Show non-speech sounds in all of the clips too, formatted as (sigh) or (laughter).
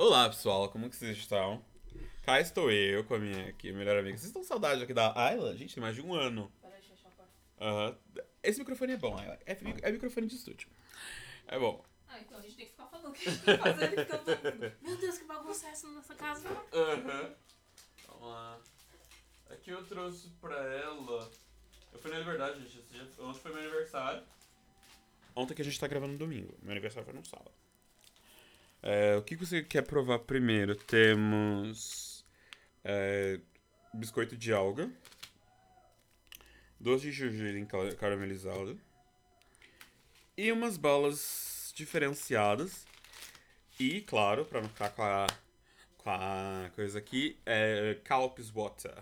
Olá, pessoal, como que vocês estão? Cá estou eu com a minha aqui, melhor amiga. Vocês estão saudade aqui da Ayla? Gente, tem mais de um ano. Peraí, deixa eu achar a porta. Aham. Esse microfone é bom, Ayla. É, é microfone de estúdio. É bom. Ah, então a gente tem que ficar falando (laughs) o que a gente. Meu Deus, que bagunça é essa nessa casa? Aham. Vamos lá. Aqui eu trouxe pra ela. Eu fui na liberdade, gente. Ontem foi meu aniversário. Ontem que a gente tá gravando no domingo. Meu aniversário foi no sábado. É, o que você quer provar primeiro? Temos. é, biscoito de alga. Doce de gergelim car- caramelizado. E umas balas diferenciadas. E, claro, pra não ficar com a, com a coisa aqui, é Calpis Water.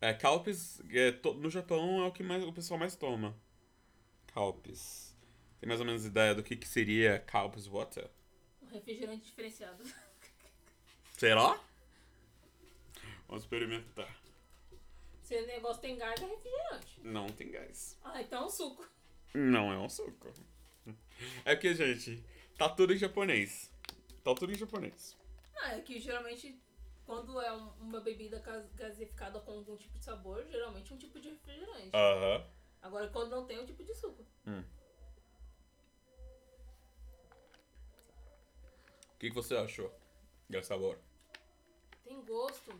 É, Calpis, é, no Japão, é o que mais, o pessoal mais toma. Calpis. Tem mais ou menos ideia do que, que seria Calpis Water? Refrigerante diferenciado. Será? Vamos experimentar. Se o negócio tem gás, é refrigerante. Não tem gás. Ah, então é um suco. Não é um suco. É porque, gente, tá tudo em japonês. Tá tudo em japonês. Ah, é que geralmente quando é um- uma bebida gas- gasificada com algum tipo de sabor, geralmente é um tipo de refrigerante. Aham. Agora quando não tem, é um tipo de suco. O que, que você achou desse sabor? Tem gosto.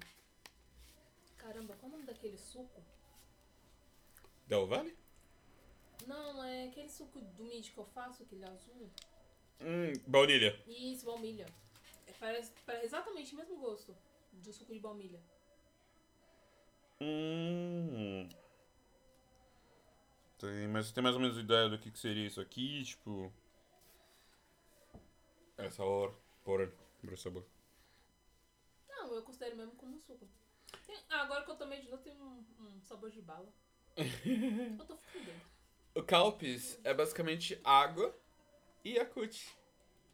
Caramba, qual é o nome daquele suco? Del Valle? Não, é aquele suco do Mid que eu faço, aquele azul. Hum, baunilha. Isso, baunilha. É, parece, parece exatamente o mesmo gosto do suco de baunilha. Hum. Tem, mas você tem mais ou menos ideia do que, que seria isso aqui? Tipo. Essa hora. Porra, por sabor. Não, eu considero mesmo como um suco. Tem- agora que eu tomei de novo, tem um, um sabor de bala. (laughs) eu tô ficando dentro. O Calpis é basicamente água e Yakut.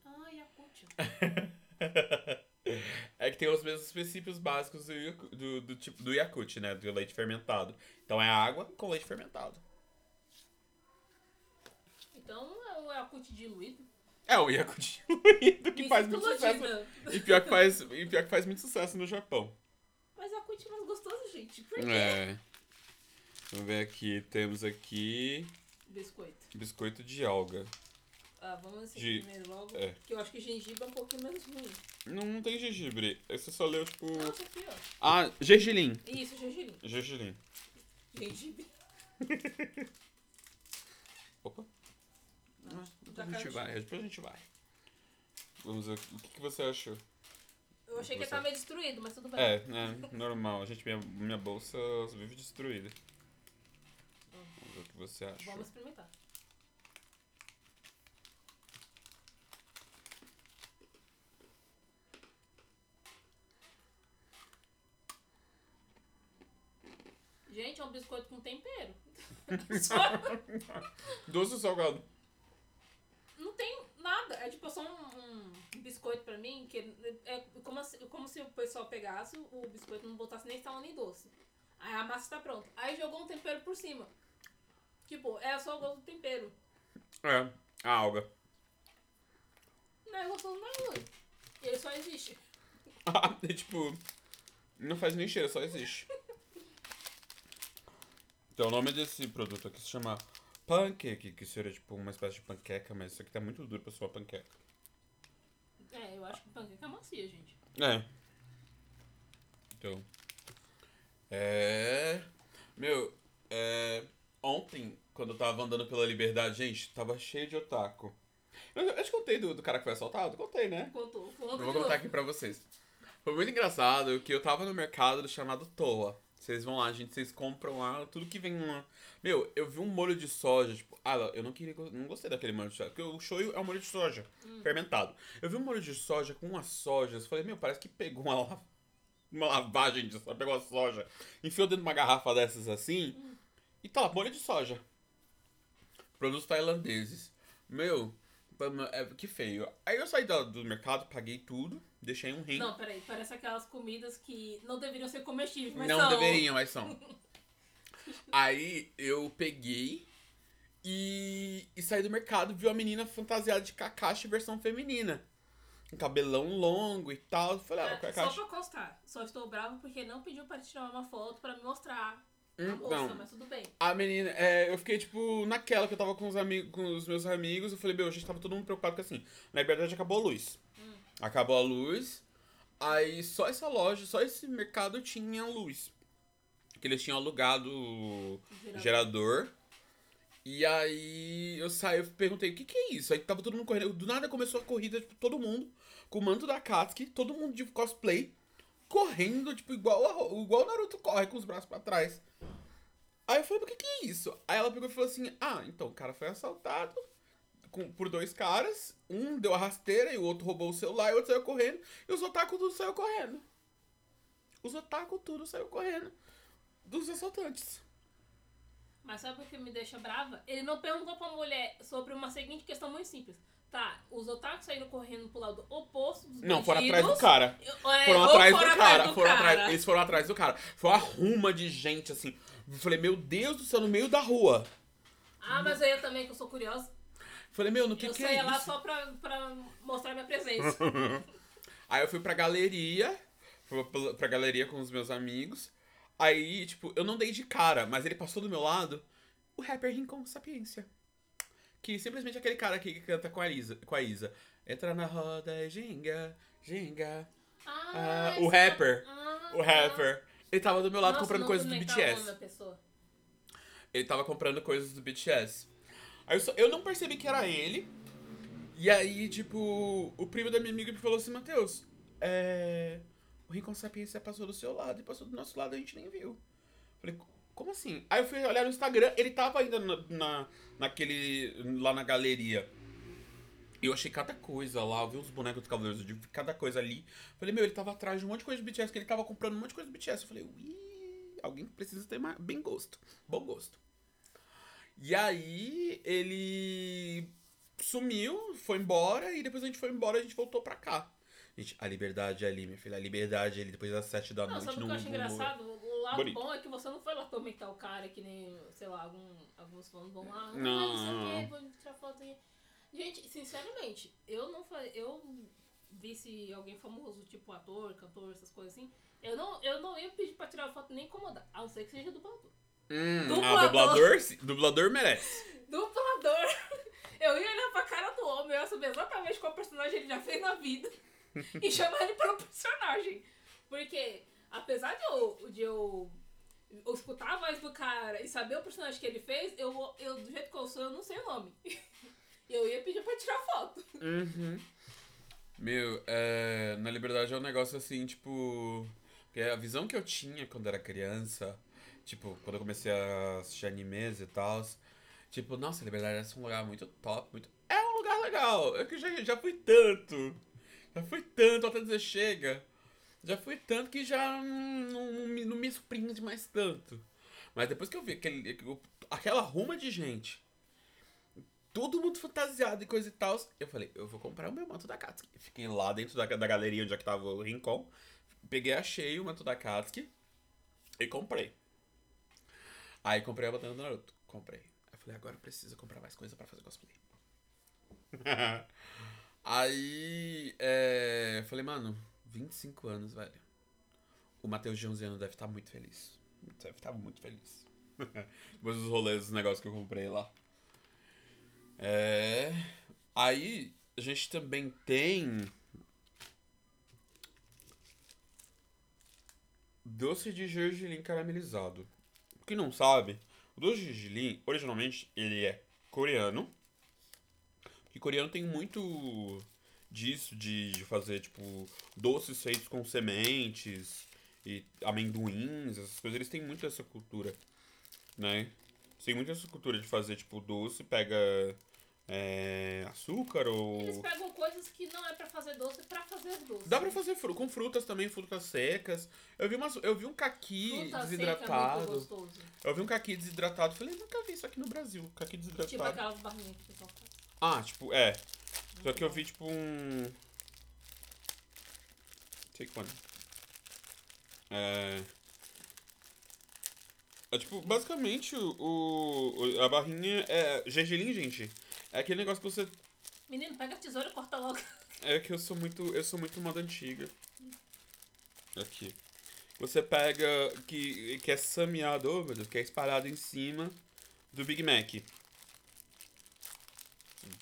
Ah, Yakut. (laughs) é que tem os mesmos princípios básicos do, do, do tipo do Yakut, né? Do leite fermentado. Então é água com leite fermentado. Então é o Yakut diluído. É o Yakut diluído (laughs) que faz muito sucesso. E pior que faz, e pior que faz muito sucesso no Japão. Mas Yakut é mais gostoso, gente. Por quê? É. Vamos ver aqui. Temos aqui Biscoito. biscoito de alga. Ah, vamos esse De- primeiro logo. é. Que eu acho que gengibre é um pouquinho menos ruim. Não, não tem gengibre. Você só leu, tipo. Ah, tá aqui, ó. Ah, gergelim. Isso, gengibre. Gergelim. Gengibre. (laughs) (laughs) Opa. Depois a gente vai, depois a gente vai. Vamos ver o que, que você achou. Eu achei que Você- ia tá meio destruído, mas tudo bem. É, né? Normal. Gente, minha, minha bolsa vive destruída. Vamos ver o que você achou. Vamos experimentar. Gente, é um biscoito com tempero. (laughs) Doce ou salgado? Não. É tipo só um, um biscoito pra mim, que é como se, como se o pessoal pegasse o biscoito e não botasse nem sal nem doce. Aí a massa tá pronta. Aí jogou um tempero por cima. Tipo, é só o gosto do tempero. É, a alga. Não é gostoso nenhum. Ele só existe. Ah, (laughs) é tipo. Não faz nem cheiro, só existe. (laughs) Então, o nome desse produto aqui se chama Pancake, que seria tipo uma espécie de panqueca, mas isso aqui tá muito duro pra sua panqueca. É, eu acho que panqueca é macia, gente. É. Então. É. Meu, é. Ontem, quando eu tava andando pela liberdade, gente, tava cheio de otaku. Eu, eu te contei do, do cara que foi assaltado? Contei, né? Contou. Conta Eu vou contar aqui pra vocês. Foi muito engraçado que eu tava no mercado chamado Toa. Vocês vão lá, gente, vocês compram lá tudo que vem lá. Meu, eu vi um molho de soja, tipo, ah, eu não queria, não gostei daquele molho de soja, porque o shoyu é um molho de soja, fermentado. Eu vi um molho de soja com umas sojas, eu falei, meu, parece que pegou uma, uma lavagem de soja, pegou a soja, enfiou dentro de uma garrafa dessas assim, e tá lá, molho de soja. Produtos tailandeses. Meu, que feio. Aí eu saí do, do mercado, paguei tudo, deixei um rim. Não, peraí. Parece aquelas comidas que não deveriam ser comestíveis, mas não são. deveriam, mas são. (laughs) Aí eu peguei e, e saí do mercado, vi uma menina fantasiada de Kakashi versão feminina. um cabelão longo e tal. Falei, ah, É, é a só pra constar, só estou bravo porque não pediu pra tirar uma foto pra me mostrar a Hum, moça, não. mas tudo bem. A menina, é, eu fiquei, tipo, naquela que eu tava com os, amigos, com os meus amigos. Eu falei, meu, a gente tava todo mundo preocupado porque assim, na verdade acabou a luz. Acabou a luz. Aí só essa loja, só esse mercado tinha luz. Que eles tinham alugado o Gerador. gerador. E aí eu saí, eu perguntei, o que que é isso? Aí tava todo mundo correndo. Do nada começou a corrida, tipo, todo mundo com o manto da Katsuki, todo mundo de cosplay, correndo, tipo, igual, a, igual o Naruto corre com os braços pra trás. Aí eu falei, o que que é isso? Aí ela pegou e falou assim, ah, então o cara foi assaltado com- por dois caras, um deu a rasteira e o outro roubou o celular e o outro saiu correndo, e os otaku tudo saiu correndo. Os otaku tudo saiu correndo dos assaltantes. Mas sabe o que me deixa brava? Ele não perguntou pra mulher sobre uma seguinte questão muito simples. Tá, os otakus saíram correndo pro lado oposto dos Não, foram atrás do cara. É, Foram atrás do cara. do foram cara. atrás, eles foram atrás do cara. Foi uma ruma de gente, assim. Eu falei, meu Deus do céu, no meio da rua. Ah, mas eu ia também, que eu sou curiosa. Eu Falei, meu, no que eu que saía é lá isso? só pra, pra mostrar minha presença. (laughs) Aí eu fui pra galeria, fui pra, pra galeria com os meus amigos. Aí, tipo, eu não dei de cara, mas ele passou do meu lado, o rapper Rincon Sapiência. Que simplesmente é aquele cara que canta com a Isa. Com a Isa. Entra na roda, ginga, ginga. Ah, o esse- rapper. Ah, O rapper. Ele tava do meu lado Nossa, comprando coisas do BTS. Ele tava comprando coisas do BTS. Aí eu, só- eu não percebi que era ele. E aí, tipo, o primo da minha amiga me falou assim, Matheus, é. O Rincon Sapiência passou do seu lado e passou do nosso lado, a gente nem viu. Falei, como assim? Aí eu fui olhar no Instagram, ele tava ainda na, na- naquele. lá na galeria. Eu achei cada coisa lá, eu vi os bonecos dos Cavaleiros, eu vi cada coisa ali. Falei, meu, ele tava atrás de um monte de coisa de BTS, que ele tava comprando um monte de coisa de BTS. Eu falei, ui, alguém precisa ter mais, bem gosto, bom gosto. E aí ele sumiu, foi embora, e depois a gente foi embora e a gente voltou pra cá. Gente, a liberdade é ali, minha filha, a liberdade é ali depois das sete da Não, noite. sabe o que eu acho engraçado? O lado Bonito. bom é que você não foi lá atormentar o cara que nem, sei lá, algum, alguns fãs vão lá. "Ah, Não. Não, sei o quê, vou tirar foto aí. Gente, sinceramente, eu não falei. Eu vi se alguém famoso, tipo ator, cantor, essas coisas assim. Eu não, eu não ia pedir pra tirar foto nem incomodar. A não ser que seja dublador. Hum, Dublador. ah, dublador, dublador merece. (laughs) Dublador! Eu ia olhar pra cara do homem, eu ia saber exatamente qual personagem ele já fez na vida (laughs) e chamar ele pelo personagem. Porque, apesar de eu, de eu, eu escutar a voz do cara e saber o personagem que ele fez, eu, eu do jeito que eu sou, eu não sei o nome. (laughs) Eu ia pedir pra tirar foto. Uhum. Meu, é, na Liberdade é um negócio assim, tipo. Porque a visão que eu tinha quando era criança, tipo, quando eu comecei a assistir animes e tal, tipo, nossa, a Liberdade é um lugar muito top, muito. É um lugar legal! Eu que já, já fui tanto! Já fui tanto até dizer chega! Já fui tanto que já não, não, me, não me surpreende mais tanto. Mas depois que eu vi aquele, aquela ruma de gente todo mundo fantasiado e coisa e tal. Eu falei, eu vou comprar o meu manto da Katsuki. Fiquei lá dentro da, da galeria onde é que tava o Rincon. Peguei, achei o manto da Katsuki e comprei. Aí comprei a bandana do Naruto. Comprei. Aí falei, agora eu preciso comprar mais coisa pra fazer cosplay. (laughs) Aí, é, falei, mano, 25 anos, velho. O Matheus de 11 anos deve estar muito feliz. Deve estar muito feliz. (laughs) Depois dos rolês, dos negócios que eu comprei lá. É. Aí a gente também tem. Doce de gergelim caramelizado. Quem não sabe, o doce de gergelim, originalmente, ele é coreano. E coreano tem muito disso, de, de fazer, tipo, doces feitos com sementes e amendoins, essas coisas. Eles têm muito essa cultura, né? Tem muito essa cultura de fazer, tipo, doce, pega é, açúcar ou... Eles pegam coisas que não é pra fazer doce, pra fazer doce. Dá pra fazer fru com frutas também, frutas secas. Eu vi, umas, eu vi um caqui Fruta seca é muito desidratado. gostoso. eu vi um caqui desidratado. Falei, nunca vi isso aqui no Brasil. Caqui Tipo desidratado. aquelas barrinhas que o pessoal faz. Ah, tipo, é. Só que eu vi, tipo, um... Take one. É... É, tipo, basicamente, o, o- a barrinha é... Gergelim, gente, é aquele negócio que você Menino, pega a tesoura e corta logo. É que eu sou muito. Eu sou muito moda antiga. Aqui. Você pega. Que, que é sameado, meu Deus, que é espalhado em cima do Big Mac.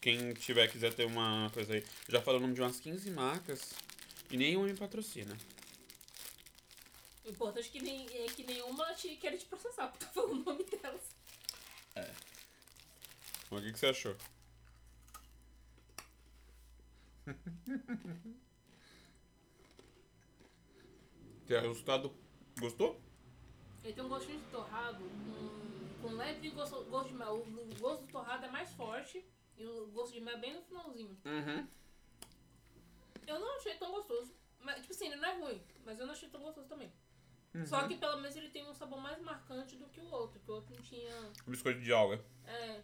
Quem tiver quiser ter uma coisa aí. Já falei o nome de umas 15 marcas e nenhuma me patrocina. O importante é que, nem, é que nenhuma te quer te processar por tá falando o nome delas. Mas o que, que você achou? (laughs) Tem resultado. Gostou? Ele tem um gostinho de torrado com, com leve gosto, gosto de mel. O gosto do torrado é mais forte e o gosto de mel é bem no finalzinho. Uhum. Eu não achei tão gostoso. Mas, tipo assim, ele não é ruim, mas eu não achei tão gostoso também. Só que pelo menos ele tem um sabor mais marcante do que o outro, que o outro não tinha. Biscoito de alga. É.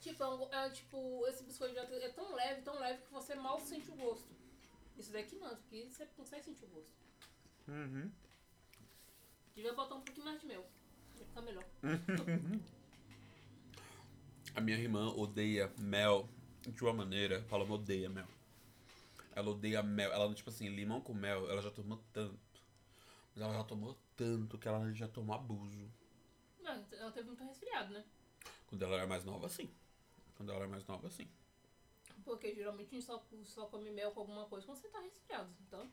Tipo, é, um- é, tipo, esse biscoito de alga é tão leve, tão leve que você mal sente o gosto. Isso daqui não, aqui você consegue sentir o gosto. Uhum. Devia botar um pouquinho mais de mel. Ia ficar melhor. A minha irmã odeia mel de uma maneira. Fala, odeia mel. Ela odeia mel. Ela, tipo assim, limão com mel, ela já tomou tanto. Mas ela já tomou tanto que ela já tomou abuso. Não, ela teve muito resfriado, né? Quando ela era mais nova, sim. Quando ela era mais nova, sim. Porque geralmente a gente só, só come mel com alguma coisa quando você tá resfriado. Então.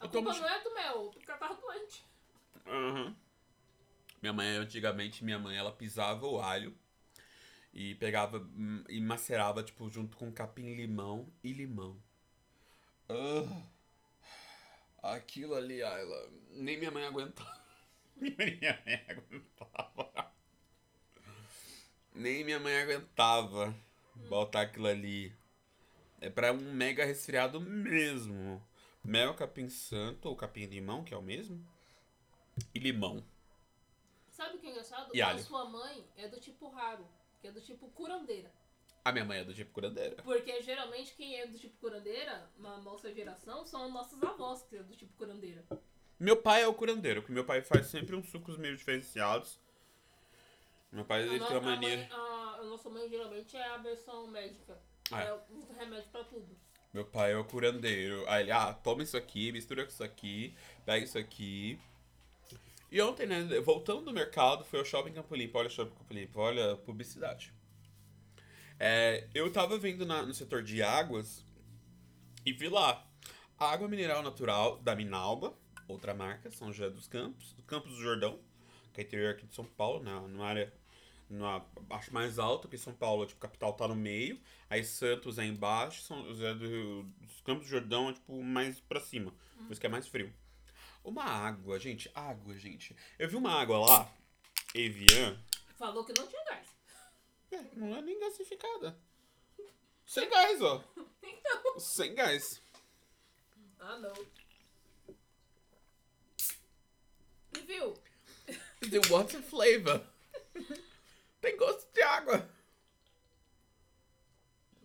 A Eu culpa tomo- não é do mel, porque ela tava doente. Aham. Minha mãe, antigamente, minha mãe, ela pisava o alho e pegava hum, e macerava, tipo, junto com capim-limão e limão. Ah, aquilo ali, ela, nem minha mãe aguentava. (laughs) Nem minha mãe aguentava. Nem minha mãe aguentava botar aquilo ali. É pra um mega resfriado mesmo. Mel, capim santo ou capim-limão, que é o mesmo. E limão. Sabe o que é engraçado? E a alho. sua mãe é do tipo raro, que é do tipo curandeira. A minha mãe é do tipo curandeira. Porque geralmente quem é do tipo curandeira, na nossa geração, são nossos avós que é do tipo curandeira. Meu pai é o curandeiro, porque meu pai faz sempre uns sucos meio diferenciados. Meu pai ele tem uma mania. mãe, a, a nossa mãe geralmente é a versão médica. Ah, é. É um remédio pra tudo. Meu pai é o curandeiro. Aí ele, ah, toma isso aqui, mistura com isso aqui, pega isso aqui. E ontem, né, voltando do mercado, foi ao Shopping Campo Limpo. Olha o Shopping Campo Limpo, olha a publicidade. É, eu tava vendo na- no setor de águas e vi lá água mineral natural da Minalba, outra marca, São José dos Campos, do Campos do Jordão, que é interior aqui de São Paulo, na, numa área na, acho mais alta, porque São Paulo, tipo, capital tá no meio, aí Santos é embaixo, São José do, dos Campos do Jordão é, tipo, mais pra cima, por isso que é mais frio. Uma água, gente, água, gente. Eu vi uma água lá, Evian, Falou que não tinha gás. É, não é nem gasificada. Sem gás, ó. Então. Sem gás. Ah, não. E viu? The water flavor. Tem gosto de água.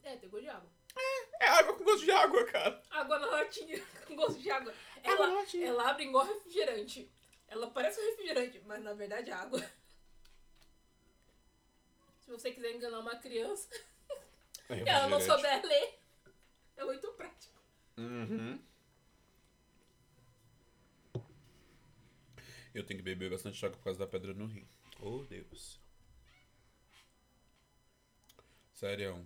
É, tem gosto de água. É água com gosto de água, cara. Água na latinha (laughs) com gosto de água. Água Ela, latinha. ela abre igual refrigerante. Ela parece um refrigerante, mas na verdade é água. Se você quiser enganar uma criança É e (laughs) ela não souber ler, é muito prático. Uhum. Eu tenho que beber bastante água por causa da pedra no rim. Oh, Deus. Sério.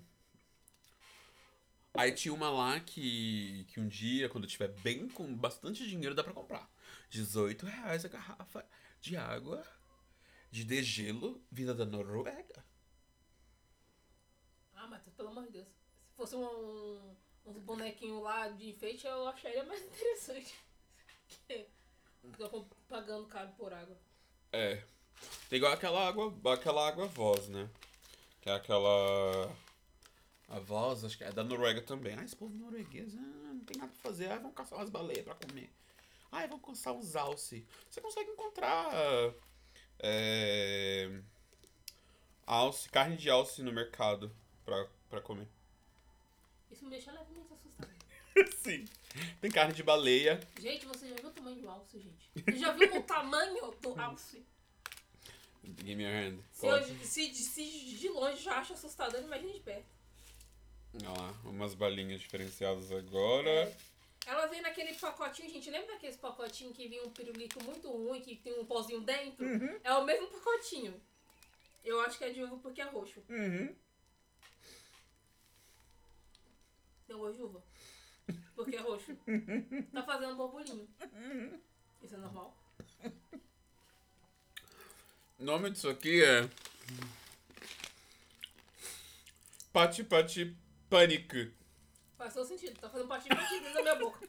Aí tinha uma lá que, que um dia, quando eu tiver bem com bastante dinheiro, dá pra comprar. 18 reais a garrafa de água de degelo vinda da Noruega. Ah, mas pelo amor de Deus. Se fosse um, uns bonequinhos lá de enfeite, eu acharia mais (laughs) interessante. Com- pagando caro por água. É. Tem igual aquela água, aquela água voz, né? Que é aquela. A voz, acho que é da Noruega também. Ah, esse povo norueguês, ah, não tem nada pra fazer. Ah, vão caçar umas baleias pra comer. Ah, vão caçar uns alce. Você consegue encontrar. É, alce, carne de alce no mercado pra, pra comer. Isso me deixa levemente assustada. (laughs) Sim. Tem carne de baleia. Gente, você já viu o tamanho do alce, gente? Você já viu o tamanho do (laughs) alce? Give me your hand. Se, eu, se, de- se de longe já acho assustador, imagina de perto. Olha lá, umas balinhas diferenciadas agora. É. Ela vem naquele pacotinho, gente. Lembra daqueles pacotinhos que vinha um pirulito muito ruim, que tem um pozinho dentro? Uhum. É o mesmo pacotinho. Eu acho que é de uva porque é roxo. Uhum. Tem gosto de uva. Porque é roxo. Tá fazendo borbulhinho. Isso é normal. O nome disso aqui é. Pati Pati Panic. Faz todo sentido. Tá fazendo patinho aqui dentro da minha boca.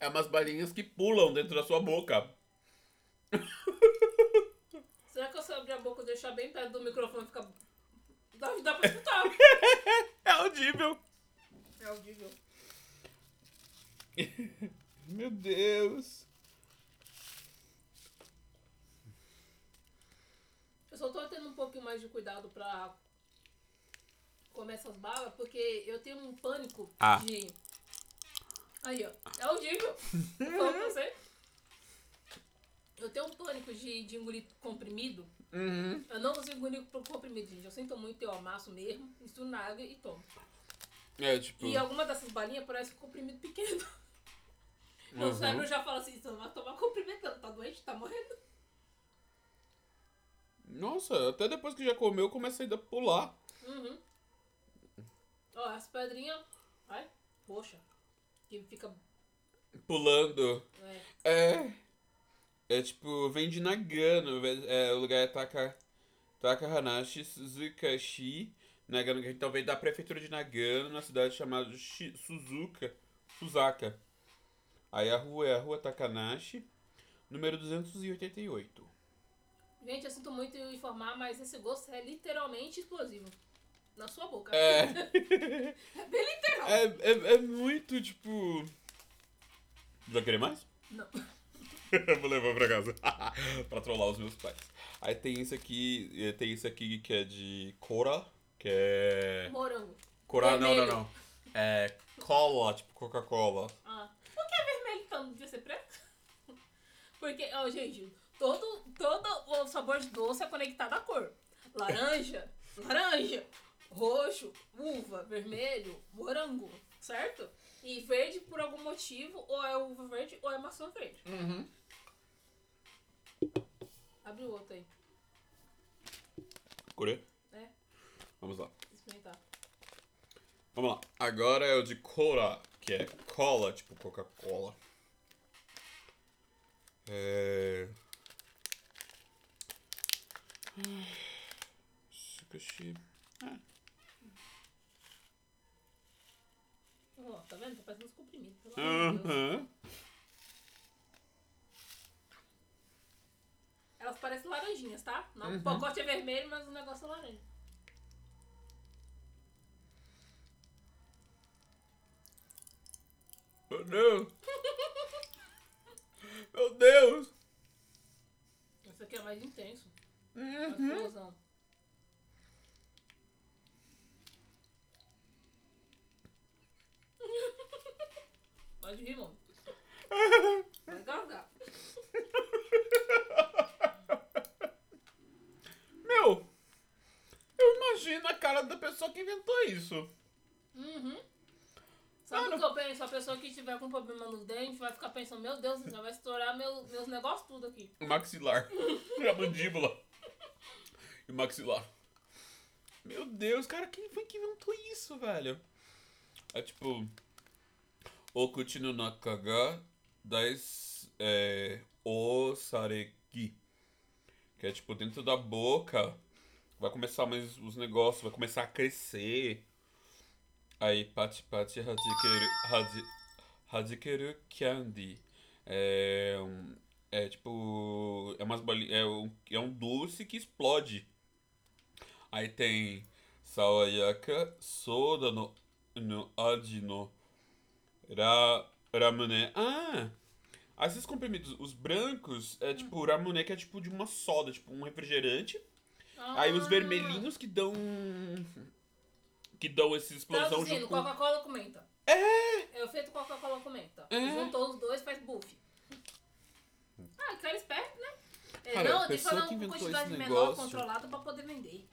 É umas balinhas que pulam dentro da sua boca. Será que eu se abrir a boca e deixar bem perto do microfone fica. Dá, dá pra escutar. (laughs) É audível. É audível. (laughs) Meu Deus. Eu só tô tendo um pouquinho mais de cuidado pra comer essas balas, porque eu tenho um pânico Ah. de. Aí, ó. É audível. (laughs) Eu falo pra você. Eu tenho um pânico de, de engolir comprimido. Uhum. Eu não consigo engolir pro comprimido, gente. Eu sinto muito, eu amasso mesmo, misturo na água e tomo. É tipo. E alguma dessas balinhas parece um comprimido pequeno. (laughs) Meu Uhum. cérebro já fala assim, você não vai tomar comprimido, tá doente, tá morrendo. Nossa, até depois que já comeu, começa ainda a pular. Uhum. Ó, as pedrinhas. Ai, roxa. Que fica. Pulando. É, É. É tipo, vem de Nagano. É, o lugar é Taka, Takahanashi Suzukashi. Nagano, que então vem da prefeitura de Nagano, na cidade chamada Suzuka. Suzaka. Aí a rua é a rua Takanashi, número 288. Gente, eu sinto muito informar, mas esse gosto é literalmente explosivo. Na sua boca. É. (laughs) É bem literal. É, é, é muito tipo. Vai querer mais? Não. Eu (laughs) vou levar pra casa. (laughs) pra trollar os meus pais. Aí tem isso aqui. eh, Tem isso aqui que é de Cora. Que é. Morango. Cora, não, não, não. É cola, tipo Coca-Cola. Ah. Por que é vermelho então? Não devia ser preto? (laughs) Porque, ó, gente, todo, todo o sabor de doce é conectado à cor. Laranja, laranja. Roxo, uva, vermelho, morango, certo? E verde, por algum motivo, ou é uva verde ou é maçã verde. Uhum. Abre o outro aí. Corê? É, Vamos lá. experimentar. Vamos lá. Agora é o de Cora, que é cola, tipo Coca-Cola. É. Sukashi. Ó, tá vendo? Tá parecendo uns comprimidos. Aham. Elas parecem laranjinhas, tá? Não, Uhum. O pacote é vermelho, mas o negócio é laranja. Meu Deus! Meu Deus! Esse aqui é mais intenso. Uhum. Mais Pode rir, mano. Vai gargar. Meu! Eu imagino a cara da pessoa que inventou isso. Uhum. Sabe o que eu penso? A pessoa que tiver com problema nos dentes vai ficar pensando, meu Deus céu, vai estourar meu, meus negócios tudo aqui. O maxilar. (laughs) a mandíbula. E o maxilar. Meu Deus, cara, quem foi que inventou isso, velho? É tipo. Okuchi no nakaga das é, osareki. Que é tipo dentro da boca. Vai começar mais os negócios, vai começar a crescer. Aí, pati pati hajikeru, haji, hajikeru candy. É, é tipo. É umas bolinhas. É um, é um doce que explode. Aí tem Sawayaka, Soda no, no Aji no ra, Ramune. Ah! Esses comprimidos, os brancos, é tipo Ramune, que é tipo de uma soda, tipo um refrigerante. Aí os Ah. vermelhinhos que dão. Que dão essa explosão Traduzindo, junto com. Coca-Cola com menta. É! É o feito Coca-Cola com menta. É. Juntou os dois, faz buff. Ah, cara esperto, né? Ele, Cara, a não, tem que pessoa fazer que uma inventou quantidade esse menor, negócio- controlada pra poder vender.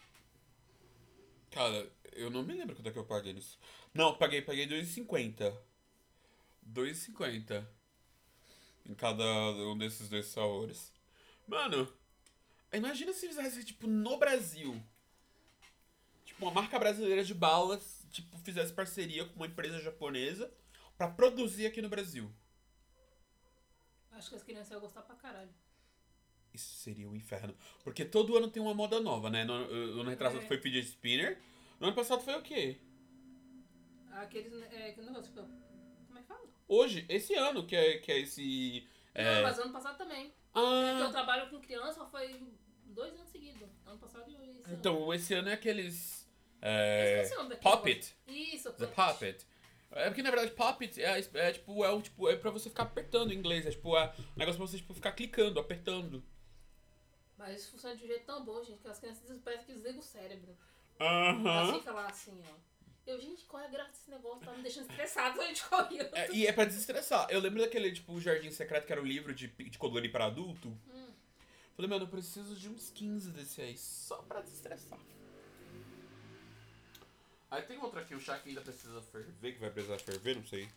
Cara, eu não me lembro quanto é que eu paguei nisso. Não, paguei, paguei 2,50. 2,50. Em cada um desses dois sabores. Mano, imagina se fizesse, tipo, no Brasil. Tipo, uma marca brasileira de balas, tipo, fizesse parceria com uma empresa japonesa pra produzir aqui no Brasil. Acho que as crianças iam gostar pra caralho. Isso seria um inferno. Porque todo ano tem uma moda nova, né? No, no ano retrasado É. foi fidget spinner. No ano passado foi o quê? Aqueles. É, que tipo, Hoje, esse ano, que é, que é esse. É... Não, mas ano passado também. Porque eu Ah, trabalho com criança foi dois anos seguidos. Ano passado e esse ano. então esse ano é aqueles. Eu É, nome daquele Puppet. Isso, The Puppet. É porque na verdade Puppet é, é tipo, é, o, tipo, é pra você ficar apertando em inglês. É tipo, é um negócio pra você tipo, ficar clicando, apertando. Mas isso funciona de um jeito tão bom, gente, que as crianças parecem que desligam o cérebro. Aham. Elas ficam lá assim, ó. Eu, gente, qual é a graça desse negócio? Tá me deixando estressado, a gente correu. É, e é pra desestressar. Eu lembro daquele, tipo, Jardim Secreto, que era o livro de, de colorir para adulto. Hum. Falei, mano, eu preciso de uns 15 desse aí, só pra desestressar. Aí tem outro aqui, o chá que ainda precisa ferver, que vai precisar ferver, não sei.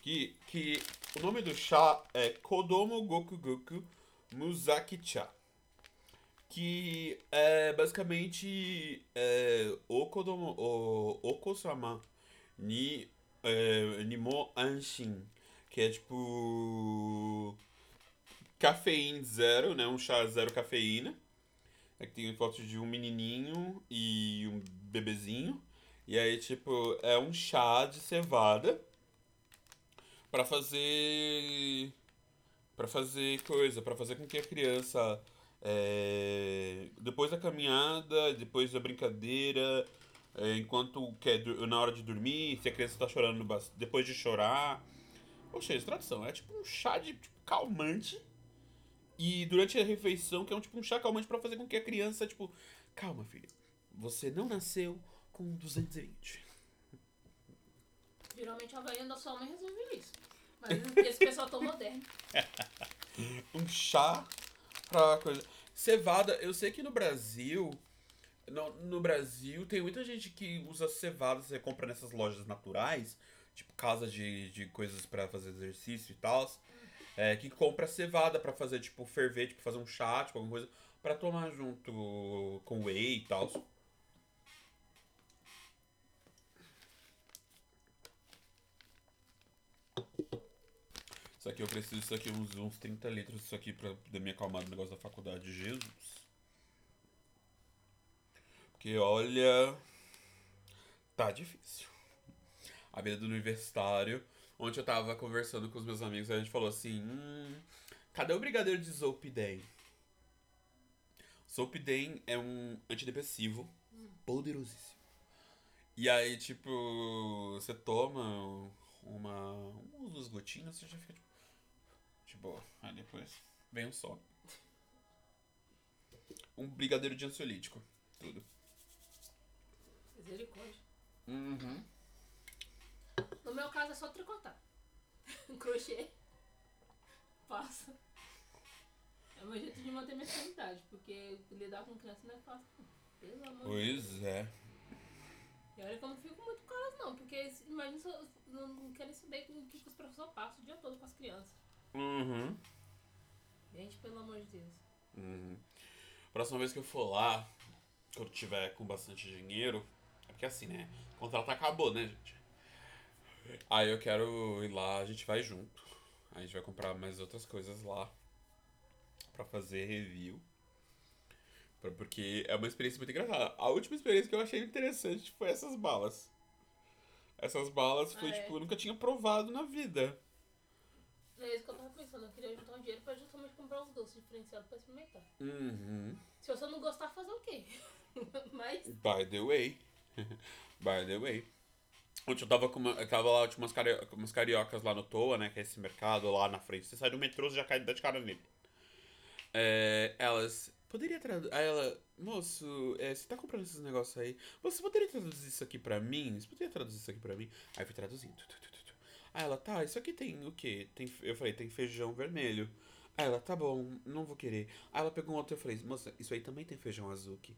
Que, que o nome do chá é Kodomo Goku Goku Muzaki Cha. Que é basicamente é, o Oko-sama ni, é, Nimo Anshin. Que é tipo. Cafeína zero, né? Um chá zero cafeína. Aqui tem foto de um menininho e um bebezinho. E aí, tipo, é um chá de cevada pra fazer. Pra fazer coisa, pra fazer com que a criança. É, depois da caminhada, depois da brincadeira, é, enquanto quer, na hora de dormir, se a criança tá chorando depois de chorar. Poxa, essa tradução é tipo um chá de tipo, calmante. E durante a refeição, que é um tipo um chá calmante pra fazer com que a criança, tipo, calma, filho. Você não nasceu com 220. Geralmente a varinha da sua mãe resolve isso. Mas esse pessoal tão moderno. (laughs) Um chá pra coisa. Cevada, eu sei que no Brasil. No, no Brasil tem muita gente que usa cevada, você compra nessas lojas naturais, tipo casa de, de coisas pra fazer exercício e tal. É, que compra cevada pra fazer, tipo, ferver, tipo, fazer um chá, tipo, alguma coisa, pra tomar junto com whey e tal. Isso aqui eu preciso disso aqui, uns, uns 30 litros disso aqui pra poder me acalmar do negócio da faculdade. Jesus. Porque olha. Tá difícil. A vida do universitário. Ontem eu tava conversando com os meus amigos e a gente falou assim: hum, cadê o brigadeiro de Zolpidem? Zolpidem é um antidepressivo poderosíssimo. E aí, tipo, você toma uma. umas duas gotinhas, você já fica tipo. De boa. Aí depois vem um sono. Um brigadeiro de ansiolítico. Tudo. Misericórdia. Uhum. No meu caso é só tricotar. (laughs) Crochê. Passa. É o meu jeito de manter minha sanidade, porque lidar com criança não é fácil. Pelo amor de Deus. Pois é. E olha que eu não fico muito com elas, não, porque imagina se eu não, não querem saber o que os professores passam o dia todo com as crianças. Uhum. Gente, pelo amor de Deus. Uhum. Próxima vez que eu for lá, quando tiver com bastante dinheiro, é porque assim, né? O contrato acabou, né, gente? Aí eu quero ir lá, a gente vai junto. Aí a gente vai comprar mais outras coisas lá pra fazer review. Pra- Porque é uma experiência muito engraçada. A última experiência que eu achei interessante foi essas balas. Essas balas foi Ah, é? tipo, eu nunca tinha provado na vida. Eu queria juntar um dinheiro pra justamente comprar os doces diferenciados pra experimentar. Uhum. Se você não gostar, fazer o quê? (laughs) Mas. By the way. (laughs) By the way. Ontem eu tava com uma. Eu tava lá, tinha umas, cario, umas cariocas lá no Toa, né? Que é esse mercado lá na frente. Você sai do metrô, você já cai de cara nele. É, elas. Poderia traduzir. Aí ela. Moço, é, você tá comprando esses negócios aí? Você poderia traduzir isso aqui pra mim? Você poderia traduzir isso aqui pra mim? Aí eu fui traduzindo. Aí ela, tá, isso aqui tem o quê? Tem, eu falei, tem feijão vermelho. Aí ela, tá bom, não vou querer. Aí ela pegou um outro e eu falei, moça, isso aí também tem feijão azuki.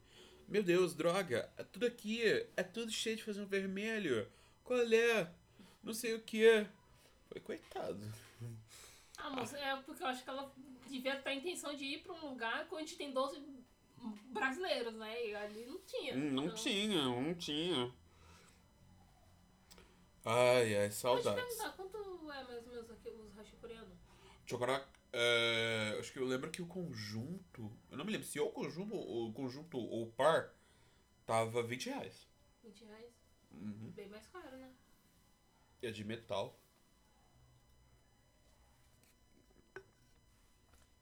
Meu Deus, droga, é tudo aqui, é tudo cheio de um vermelho. Qual é? Não sei o que. Foi coitado. Ah, moça, é porque eu acho que ela devia ter a intenção de ir pra um lugar onde tem 12 brasileiros, né? E ali não tinha. Hum, Não Então, tinha, não tinha. Ai, ai, saudades. perguntar, quanto é mais ou menos aqui os hashi coreanos? Chocolate. É, acho que eu lembro que o conjunto. Eu não me lembro se o conjunto, o conjunto ou o par tava 20 reais. 20 reais? Uhum. Bem mais caro, né? É de metal.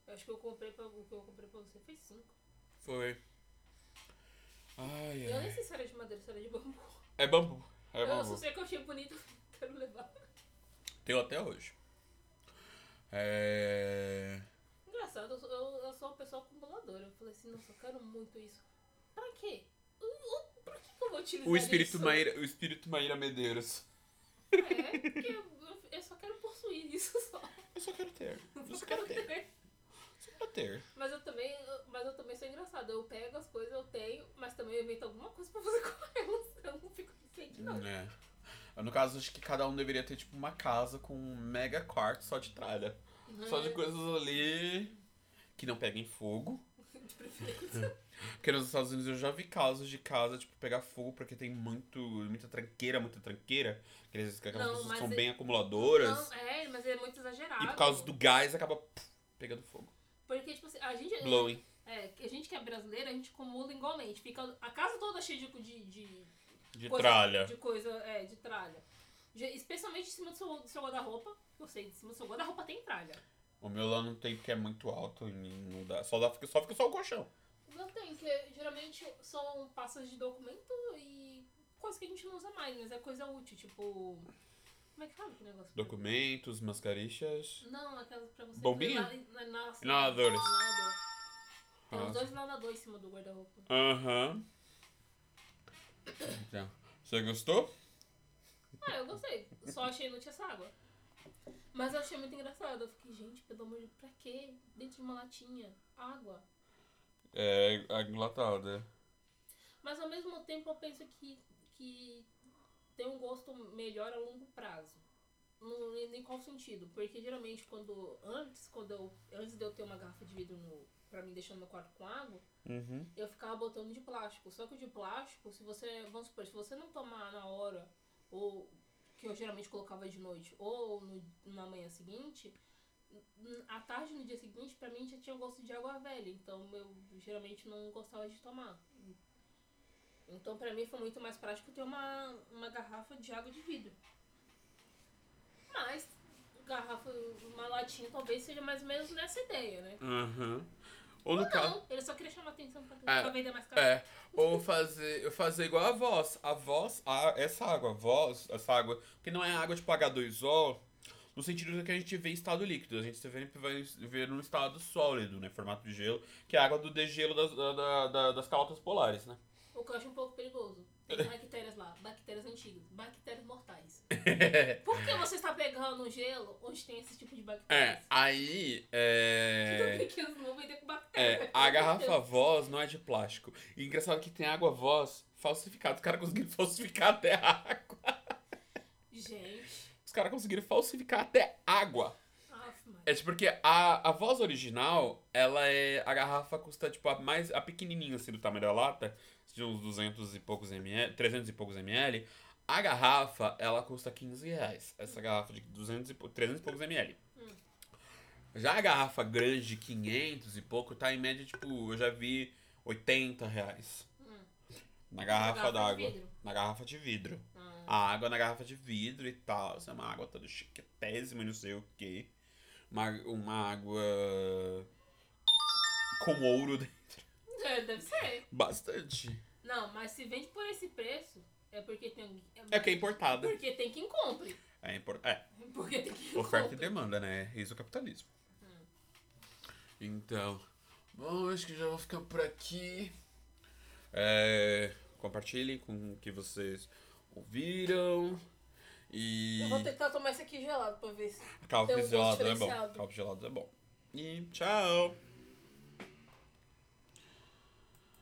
Eu acho que eu comprei pra, o que eu comprei pra você foi 5. Foi. Ai, Eu nem ai. sei se era de madeira, se era de bambu. É bambu. É eu só sei que eu achei bonito (laughs) quero levar. Tenho até hoje. É. Engraçado, eu sou, eu, eu sou uma pessoa acumuladora. Eu falei assim, nossa, eu quero muito isso. Pra quê? Eu- eu- Pra que, que eu vou utilizar O espírito, isso? Maíra, o espírito Maíra Medeiros. É, porque eu, eu- só quero possuir isso só. Eu só quero ter. (laughs) Eu só quero ter. Só quero ter. Mas eu também, mas eu também sou engraçada. Eu pego as coisas, eu tenho, mas também eu invento alguma coisa pra fazer com elas. Eu não fico ciente, não. É. No caso, acho que cada um deveria ter, tipo, uma casa com um mega quarto só de tralha. Só de É, coisas ali que não peguem fogo. (laughs) de preferência. (laughs) Porque nos Estados Unidos eu já vi casos de casa, tipo, pegar fogo porque tem muito, muita tranqueira, muita tranqueira. Aqueles, aquelas Não, pessoas que são é- bem acumuladoras. Não, é, mas é muito exagerado. e por causa do gás acaba pff, pegando fogo. Porque, tipo assim, a gente. Blowing. É, que a gente que é brasileira, a gente acumula igualmente. Fica a casa toda cheia de, de, de De coisa, tralha. De coisa, é, de tralha. De- especialmente em cima do seu, do seu guarda-roupa. Eu sei, em cima do seu guarda-roupa tem tralha. O meu lá não tem porque é muito alto e não dá. Só, dá, fica, só fica só o colchão. Não tem, que geralmente são pastas de documento e coisa que a gente não usa mais, mas é coisa útil, tipo. Como é que fala que negócio? Documentos, mascarixas. Não, aquelas pra você. Bombinha? Na, na, na, Inaladores. Inalador. Tem Ah, uns dois inaladores em cima do guarda-roupa. Aham. Então, você gostou? Ah, eu gostei. Só achei essa água. Mas eu achei muito engraçado. Eu fiquei, gente, pelo amor de Deus, pra quê? Dentro de uma latinha, água. É, a enlatada. Mas ao mesmo tempo eu penso que, que tem um gosto melhor a longo prazo. No, em qual sentido? Porque geralmente quando. Antes, quando eu. Antes de eu ter uma garrafa de vidro no, pra mim deixar no meu quarto com água, Uhum. eu ficava botando de plástico. Só que o de plástico, se você. Vamos supor, se você não tomar na hora, ou que eu geralmente colocava de noite, ou no, na manhã seguinte, à tarde no dia seguinte, pra mim já tinha gosto de água velha. Então eu geralmente não gostava de tomar. Então pra mim foi muito mais prático ter uma, uma garrafa de água de vidro. Mas garrafa, uma latinha talvez seja mais ou menos nessa ideia, né? Uhum. Ou no caso. não, ele só queria chamar atenção pra, É, pra vender mais caro. É, ou fazer, fazer igual a voz. A voz, a, essa água, a voz, essa água, que não é água de H2O, no sentido de que a gente vê em estado líquido, a gente sempre vai ver no estado sólido, né, formato de gelo, que é a água do degelo das, da- da- da- das calotas polares, né? O que eu acho um pouco perigoso. Tem bactérias lá, bactérias antigas, bactérias mortais. (laughs) Por que você está pegando gelo onde tem esse tipo de é, bactérias? aí, é... Não vender com bactéria. É, a garrafa voz não é de plástico. E engraçado que tem água voz falsificada. Os caras conseguiram (laughs) falsificar até água. Gente, Os caras conseguiram falsificar até água. É tipo porque a, a voz original, ela é. A garrafa custa, tipo, a mais. A pequenininha assim do tamanho da lata, de uns 200 e poucos ml, 300 e poucos ml. A garrafa, ela custa 15 reais. Essa garrafa de 200 e, pou- 300 e poucos ml. Já a garrafa grande de 500 e pouco tá em média, tipo, eu já vi 80 reais. Na garrafa garrafa de d'água. Na garrafa de vidro. Ah, A água na garrafa de vidro e tal. Isso é uma água toda chiquetésima e não sei o que. Uma, uma água com ouro (laughs) dentro. é, deve ser. Bastante. Não, mas se vende por esse preço, é porque tem. É que é importada. Porque tem quem compre. É, impor... é (laughs) Porque tem quem oferta e compre. demanda, né? Isso é o capitalismo. Então, bom, acho que já vou ficar por aqui. É, compartilhem com o que vocês ouviram. E. Eu vou tentar tomar esse aqui gelado pra ver se. Calvo gelado é bom. Calvo gelado é bom. E tchau!